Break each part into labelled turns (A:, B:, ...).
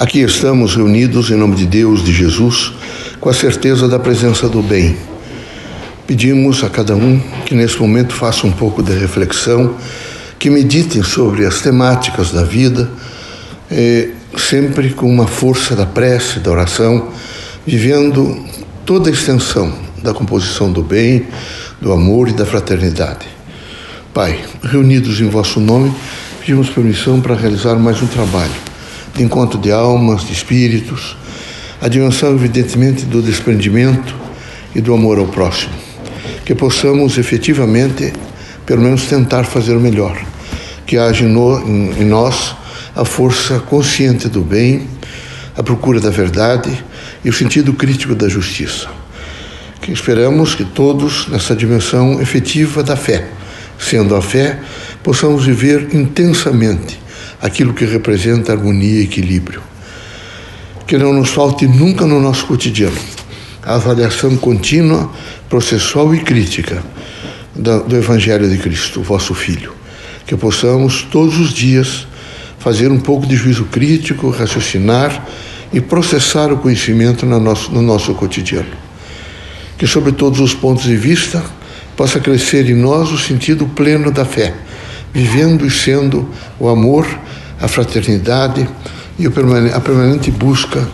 A: Aqui estamos reunidos em nome de Deus, de Jesus, com a certeza da presença do bem. Pedimos a cada um que nesse momento faça um pouco de reflexão, que meditem sobre as temáticas da vida, eh, sempre com uma força da prece, da oração, vivendo toda a extensão da composição do bem, do amor e da fraternidade. Pai, reunidos em vosso nome, pedimos permissão para realizar mais um trabalho de encontro de almas, de espíritos, a dimensão, evidentemente, do desprendimento e do amor ao próximo. Que possamos efetivamente, pelo menos, tentar fazer o melhor. Que haja em, nós a força consciente do bem, a procura da verdade e o sentido crítico da justiça. Que esperamos que todos, nessa dimensão efetiva da fé, sendo a fé, possamos viver intensamente aquilo que representa harmonia e equilíbrio. Que não nos falte nunca no nosso cotidiano a avaliação contínua, processual e crítica do Evangelho de Cristo, vosso Filho. Que possamos todos os dias fazer um pouco de juízo crítico, raciocinar e processar o conhecimento no nosso, no nosso cotidiano. Que, sobre todos os pontos de vista, possa crescer em nós o sentido pleno da fé, vivendo e sendo o amor a fraternidade e a permanente busca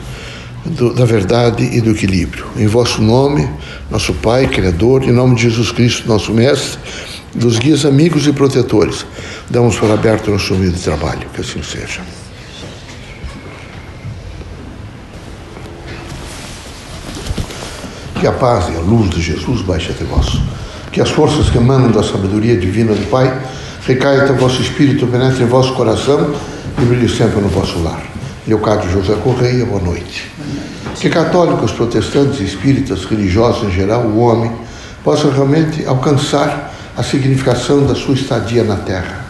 A: do, da verdade e do equilíbrio. Em vosso nome, nosso Pai, Criador, em nome de Jesus Cristo, nosso Mestre, dos guias amigos e protetores, damos por aberto nosso meio de trabalho. Que assim seja. Que a paz e a luz de Jesus baixe até vós. Que as forças que emanam da sabedoria divina do Pai recaiam até vosso espírito, penetre em vosso coração e brilhe sempre no vosso lar. Leocádio José Correia, boa noite. Que católicos, protestantes, espíritas, religiosos em geral, o homem, possam realmente alcançar a significação da sua estadia na Terra.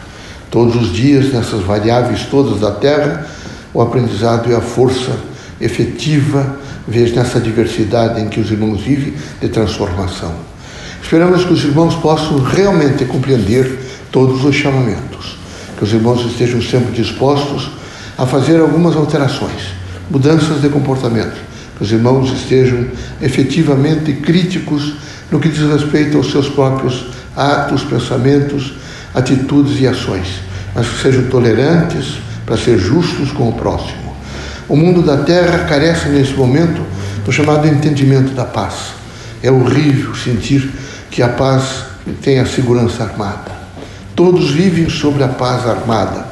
A: Todos os dias, nessas variáveis todas da Terra, o aprendizado e a força efetiva, vejo nessa diversidade em que os irmãos vivem, de transformação. Esperamos que os irmãos possam realmente compreender todos os chamamentos que os irmãos estejam sempre dispostos a fazer algumas alterações, mudanças de comportamento, que os irmãos estejam efetivamente críticos no que diz respeito aos seus próprios atos, pensamentos, atitudes e ações, mas que sejam tolerantes para ser justos com o próximo. O mundo da terra carece nesse momento do chamado entendimento da paz. É horrível sentir que a paz tem a segurança armada. Todos vivem sobre a paz armada.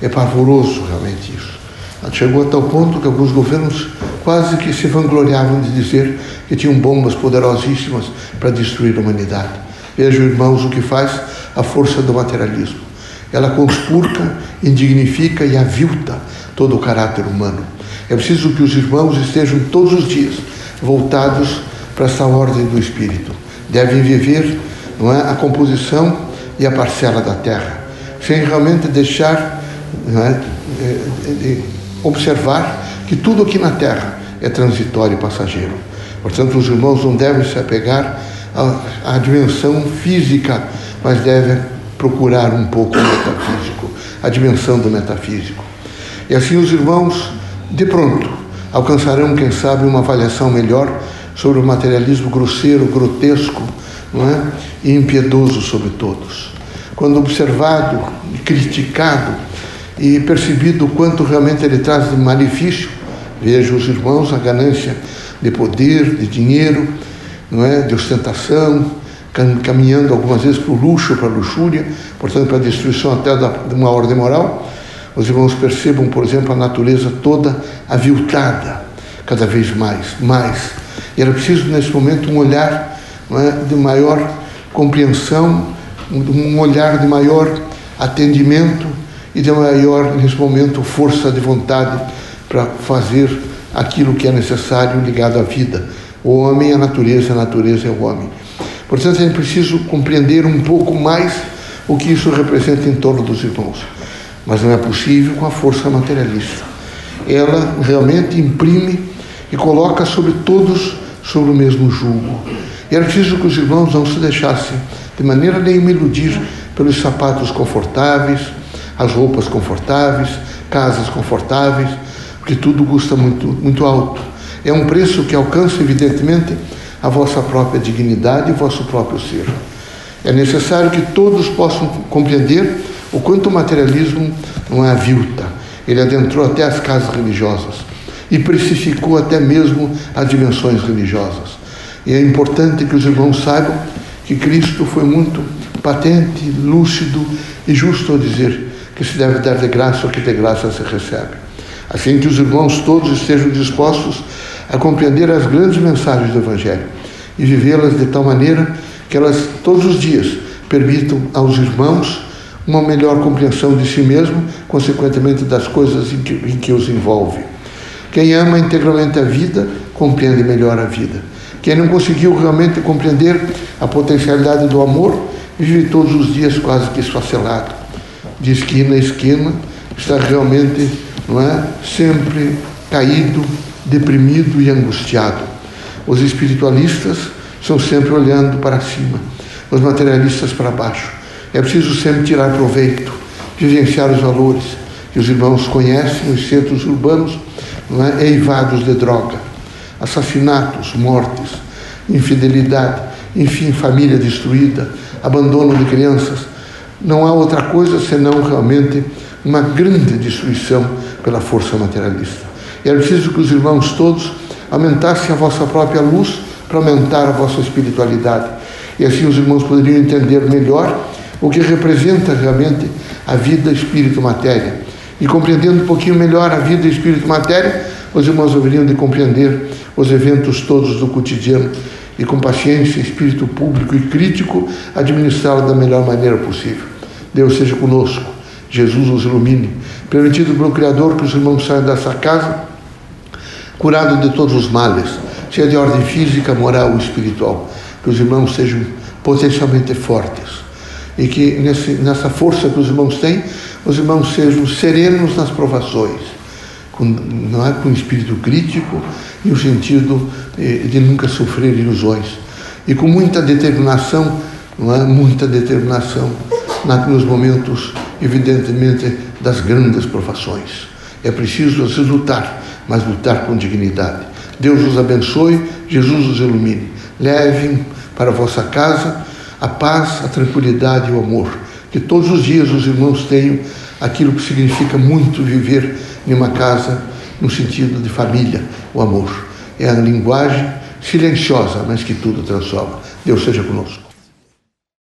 A: É pavoroso realmente isso. Chegou a tal ponto que alguns governos quase que se vangloriavam de dizer que tinham bombas poderosíssimas para destruir a humanidade. Vejam, irmãos, o que faz a força do materialismo. Ela conspurca, indignifica e avilta todo o caráter humano. É preciso que os irmãos estejam todos os dias voltados para essa ordem do Espírito. Devem viver não é, a composição e a parcela da terra, sem realmente deixar é, de observar que tudo aqui na terra é transitório e passageiro. Portanto, os irmãos não devem se apegar à, à dimensão física, mas devem procurar um pouco o metafísico, a dimensão do metafísico. E assim os irmãos, de pronto, alcançarão, quem sabe, uma avaliação melhor sobre o materialismo grosseiro, grotesco, não é? e impiedoso sobre todos. Quando observado, criticado e percebido o quanto realmente ele traz de malefício, vejo os irmãos a ganância de poder, de dinheiro, não é, de ostentação, caminhando algumas vezes para o luxo, para a luxúria, portanto para a destruição até de uma ordem moral. Os irmãos percebam, por exemplo, a natureza toda aviltada, cada vez mais, mais. E era preciso nesse momento um olhar de maior compreensão, um olhar de maior atendimento e de maior, nesse momento, força de vontade para fazer aquilo que é necessário ligado à vida. O homem é a natureza, a natureza é o homem. Portanto, é preciso compreender um pouco mais o que isso representa em torno dos irmãos. Mas não é possível com a força materialista. Ela realmente imprime e coloca sobre todos sobre o mesmo jugo. E era preciso que os irmãos não se deixassem de maneira nenhuma iludir pelos sapatos confortáveis, as roupas confortáveis, casas confortáveis, porque tudo custa muito, muito alto. É um preço que alcança, evidentemente, a vossa própria dignidade e o vosso próprio ser. É necessário que todos possam compreender o quanto o materialismo não é avilta. Ele adentrou até as casas religiosas e precificou até mesmo as dimensões religiosas. E é importante que os irmãos saibam que Cristo foi muito patente, lúcido e justo ao dizer que se deve dar de graça o que de graça se recebe. Assim que os irmãos todos estejam dispostos a compreender as grandes mensagens do Evangelho e vivê-las de tal maneira que elas todos os dias permitam aos irmãos uma melhor compreensão de si mesmo, consequentemente das coisas em que, em que os envolve. Quem ama integralmente a vida, compreende melhor a vida. Quem não conseguiu realmente compreender a potencialidade do amor, vive todos os dias quase que esfacelado. De esquina a esquina, está realmente, não é, sempre caído, deprimido e angustiado. Os espiritualistas estão sempre olhando para cima, os materialistas para baixo. É preciso sempre tirar proveito, vivenciar os valores que os irmãos conhecem nos centros urbanos, é? eivados de droga, assassinatos, mortes, infidelidade, enfim, família destruída, abandono de crianças. Não há outra coisa senão realmente uma grande destruição pela força materialista. E é preciso que os irmãos todos aumentassem a vossa própria luz para aumentar a vossa espiritualidade. E assim os irmãos poderiam entender melhor o que representa realmente a vida espírito-matéria. E compreendendo um pouquinho melhor a vida espírito-matéria, os irmãos haveriam de compreender os eventos todos do cotidiano e com paciência, espírito público e crítico, administrá-lo da melhor maneira possível. Deus seja conosco, Jesus os ilumine. Permitido pelo Criador que os irmãos saiam dessa casa curados de todos os males, seja de ordem física, moral ou espiritual. Que os irmãos sejam potencialmente fortes e que nesse, nessa força que os irmãos têm, os irmãos sejam serenos nas provações, com, não é com espírito crítico e o sentido de, de nunca sofrer ilusões e com muita determinação, não é muita determinação na, nos momentos evidentemente das grandes provações. É preciso vezes lutar, mas lutar com dignidade. Deus os abençoe, Jesus os ilumine. Levem para a vossa casa a paz, a tranquilidade e o amor. Que todos os dias os irmãos tenham aquilo que significa muito viver em uma casa no sentido de família, o amor. É a linguagem silenciosa, mas que tudo transforma. Deus seja conosco.